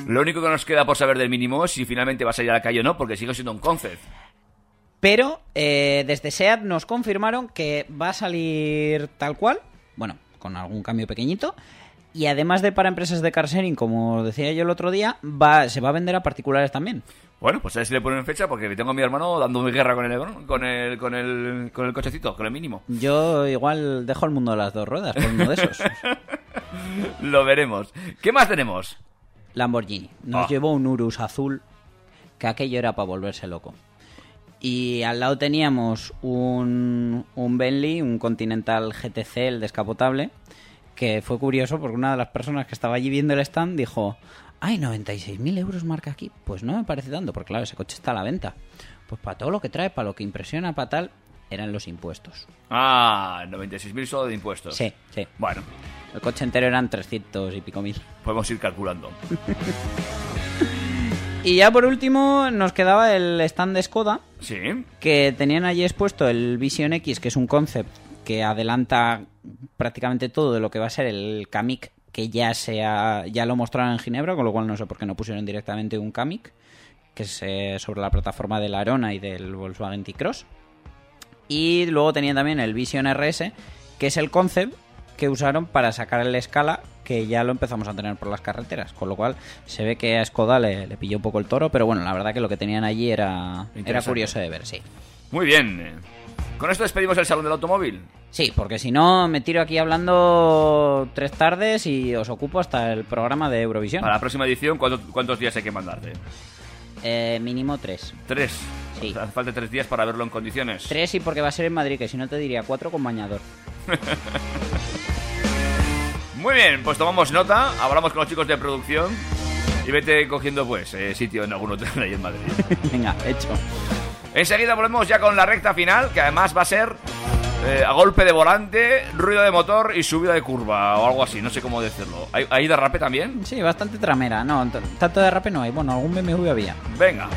Lo único que nos queda por saber del mínimo es si finalmente va a salir a la calle o no, porque sigue siendo un concept. Pero eh, desde SEAT nos confirmaron que va a salir tal cual, bueno, con algún cambio pequeñito. Y además de para empresas de car sharing, como decía yo el otro día, va, se va a vender a particulares también. Bueno, pues a ver si le ponen fecha, porque tengo a mi hermano dándome guerra con el, con el, con el, con el cochecito, con el mínimo. Yo igual dejo el mundo de las dos ruedas por uno de esos. Lo veremos. ¿Qué más tenemos? Lamborghini. Nos Ah. llevó un Urus azul, que aquello era para volverse loco. Y al lado teníamos un, un Bentley, un Continental GTC, el descapotable, que fue curioso porque una de las personas que estaba allí viendo el stand dijo, ay, 96.000 euros marca aquí. Pues no me parece tanto, porque claro, ese coche está a la venta. Pues para todo lo que trae, para lo que impresiona, para tal, eran los impuestos. Ah, 96.000 solo de impuestos. Sí, sí. Bueno, El coche entero eran 300 y pico mil. podemos ir calculando. Y ya por último nos quedaba el stand de Skoda, Sí. que tenían allí expuesto el Vision X, que es un concept que adelanta prácticamente todo de lo que va a ser el Kamiq, que ya se ha- ya lo mostraron en Ginebra, con lo cual no sé por qué no pusieron directamente un Kamiq, que es eh, sobre la plataforma de la Arona y del Volkswagen T-Cross. Y luego tenían también el Vision RS, que es el concept que usaron para sacar el Scala, que ya lo empezamos a tener por las carreteras. Con lo cual se ve que a Skoda le, le pilló un poco el toro, pero bueno, la verdad que lo que tenían allí era, era curioso de ver, sí. Muy bien. Con esto despedimos el Salón del Automóvil. Sí, porque si no me tiro aquí hablando tres tardes y os ocupo hasta el programa de Eurovisión. Para la próxima edición, ¿cuántos, cuántos días hay que mandarte? Eh, mínimo tres. Tres. Sí. Hace falta tres días para verlo en condiciones. Tres y porque va a ser en Madrid, que si no te diría cuatro con bañador. Muy bien, pues tomamos nota, hablamos con los chicos de producción y vete cogiendo pues eh, sitio en algún hotel ahí en Madrid. Venga, hecho. Enseguida volvemos ya con la recta final, que además va a ser eh, a golpe de volante, ruido de motor y subida de curva o algo así, no sé cómo decirlo. ¿Hay, hay derrape también? Sí, bastante tramera. No, tanto de rape no hay. Bueno, algún BMW había. Venga.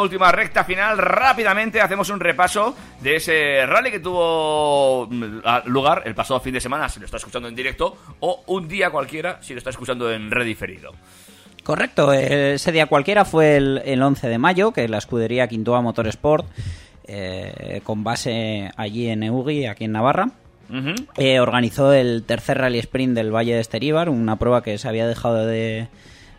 Última recta final. Rápidamente hacemos un repaso de ese rally que tuvo mm, lugar el pasado fin de semana, si lo está escuchando en directo, o un día cualquiera, si lo está escuchando en rediferido. Correcto, ese día cualquiera fue el, el 11 de mayo, que la escudería Quintoa Motorsport, eh, con base allí en Eugui, aquí en Navarra, eh, organizó el tercer rally sprint del Valle de Esteríbar, una prueba que se había dejado de,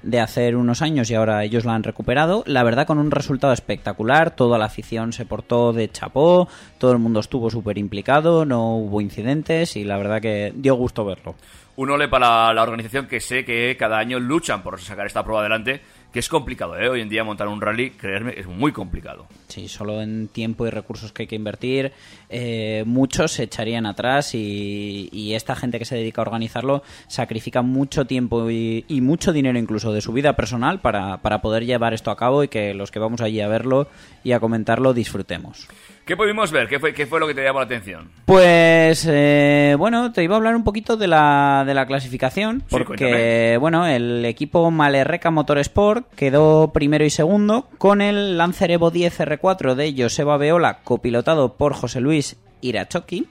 de hacer unos años y ahora ellos la han recuperado. La verdad con un resultado espectacular, toda la afición se portó de chapó, todo el mundo estuvo súper implicado, no hubo incidentes y la verdad que dio gusto verlo. Un ole para la organización que sé que cada año luchan por sacar esta prueba adelante, que es complicado, ¿eh? Hoy en día montar un rally, creerme, es muy complicado. Sí, solo en tiempo y recursos que hay que invertir, eh, muchos se echarían atrás y, esta gente que se dedica a organizarlo sacrifica mucho tiempo y, y mucho dinero incluso de su vida personal para, para poder llevar esto a cabo y que los que vamos allí a verlo y a comentarlo disfrutemos. ¿Qué pudimos ver? ¿Qué fue, ¿Qué fue lo que te llamó la atención? Pues eh, bueno, te iba a hablar un poquito de la, de la clasificación, porque bueno, el equipo Malerreca Motorsport quedó primero y segundo con el Lancer Evo 10 R4 de Joseba Beola, copilotado por José Luis Irachoki.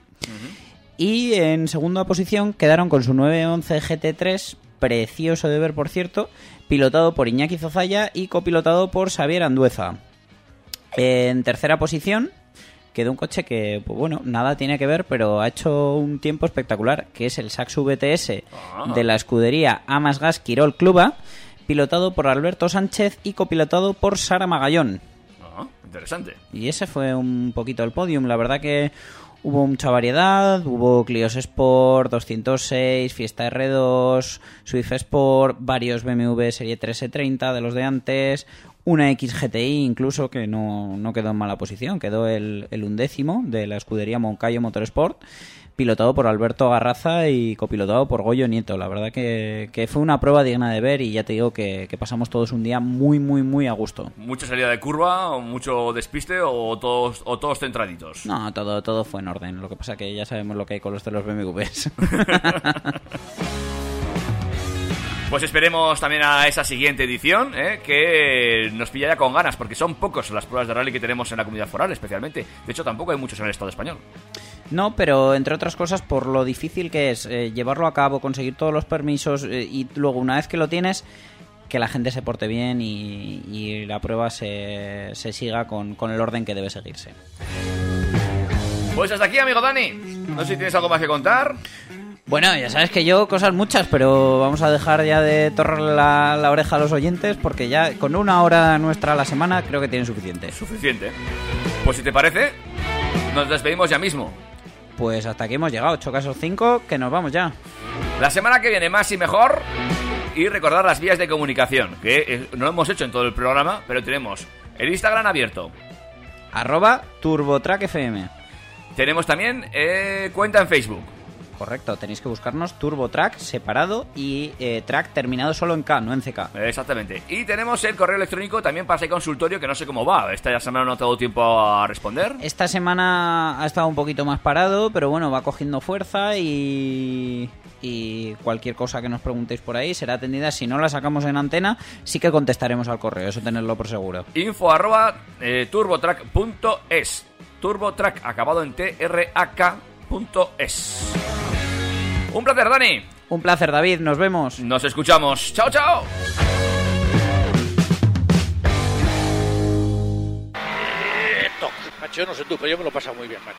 Y en segunda posición quedaron con su 911 GT3, precioso de ver por cierto, pilotado por Iñaki Zozaya y copilotado por Xavier Andueza. En tercera posición quedó un coche que, pues bueno, nada tiene que ver, pero ha hecho un tiempo espectacular, que es el Saxo VTS de la escudería Amas Gas Quirol Cluba, pilotado por Alberto Sánchez y copilotado por Sara Magallón. Ah, interesante. Y ese fue un poquito el podium. La verdad que hubo mucha variedad. Hubo Clios Sport 206, Fiesta R2, Swift Sport, varios BMW Serie 3E30 de los de antes. Una XGTI incluso que no, no quedó en mala posición. Quedó el, el undécimo de la escudería Moncayo Motorsport. Pilotado por Alberto Garraza y copilotado por Goyo Nieto. La verdad que, que fue una prueba digna de ver y ya te digo que, que pasamos todos un día muy, muy, muy a gusto. ¿Mucha salida de curva, mucho despiste o todos, o todos centraditos? No, todo, todo fue en orden. Lo que pasa que ya sabemos lo que hay con los de los BMWs. Pues esperemos también a esa siguiente edición, ¿eh? que nos pilla ya con ganas, porque son pocos las pruebas de rally que tenemos en la comunidad foral, especialmente. De hecho, tampoco hay muchos en el Estado español. No, pero entre otras cosas por lo difícil que es eh, llevarlo a cabo, conseguir todos los permisos eh, y luego una vez que lo tienes, que la gente se porte bien y, y la prueba se, se siga con, con el orden que debe seguirse. Pues hasta aquí, amigo Dani. No sé si tienes algo más que contar. Bueno, ya sabes que yo cosas muchas, pero vamos a dejar ya de torrarle la, la oreja a los oyentes porque ya con una hora nuestra a la semana creo que tienen suficiente. Suficiente. Pues si te parece, nos despedimos ya mismo. Pues hasta aquí hemos llegado, 8 casos 5, que nos vamos ya. La semana que viene más y mejor. Y recordar las vías de comunicación, que eh, no lo hemos hecho en todo el programa, pero tenemos el Instagram abierto. Arroba TurboTrackFM. Tenemos también eh, cuenta en Facebook. Correcto, tenéis que buscarnos TurboTrack separado y eh, track terminado solo en K, no en CK. Exactamente. Y tenemos el correo electrónico también para ese consultorio que no sé cómo va. Esta semana no ha dado tiempo a responder. Esta semana ha estado un poquito más parado, pero bueno, va cogiendo fuerza y, y cualquier cosa que nos preguntéis por ahí será atendida. Si no la sacamos en antena, sí que contestaremos al correo, eso tenerlo por seguro. Info arroba eh, turbotrack.es. Turbotrack acabado en trak.es. Un placer, Dani. Un placer, David, nos vemos. Nos escuchamos. Chao, chao. Macho, yo no sé tú, pero yo me lo he pasado muy bien, macho.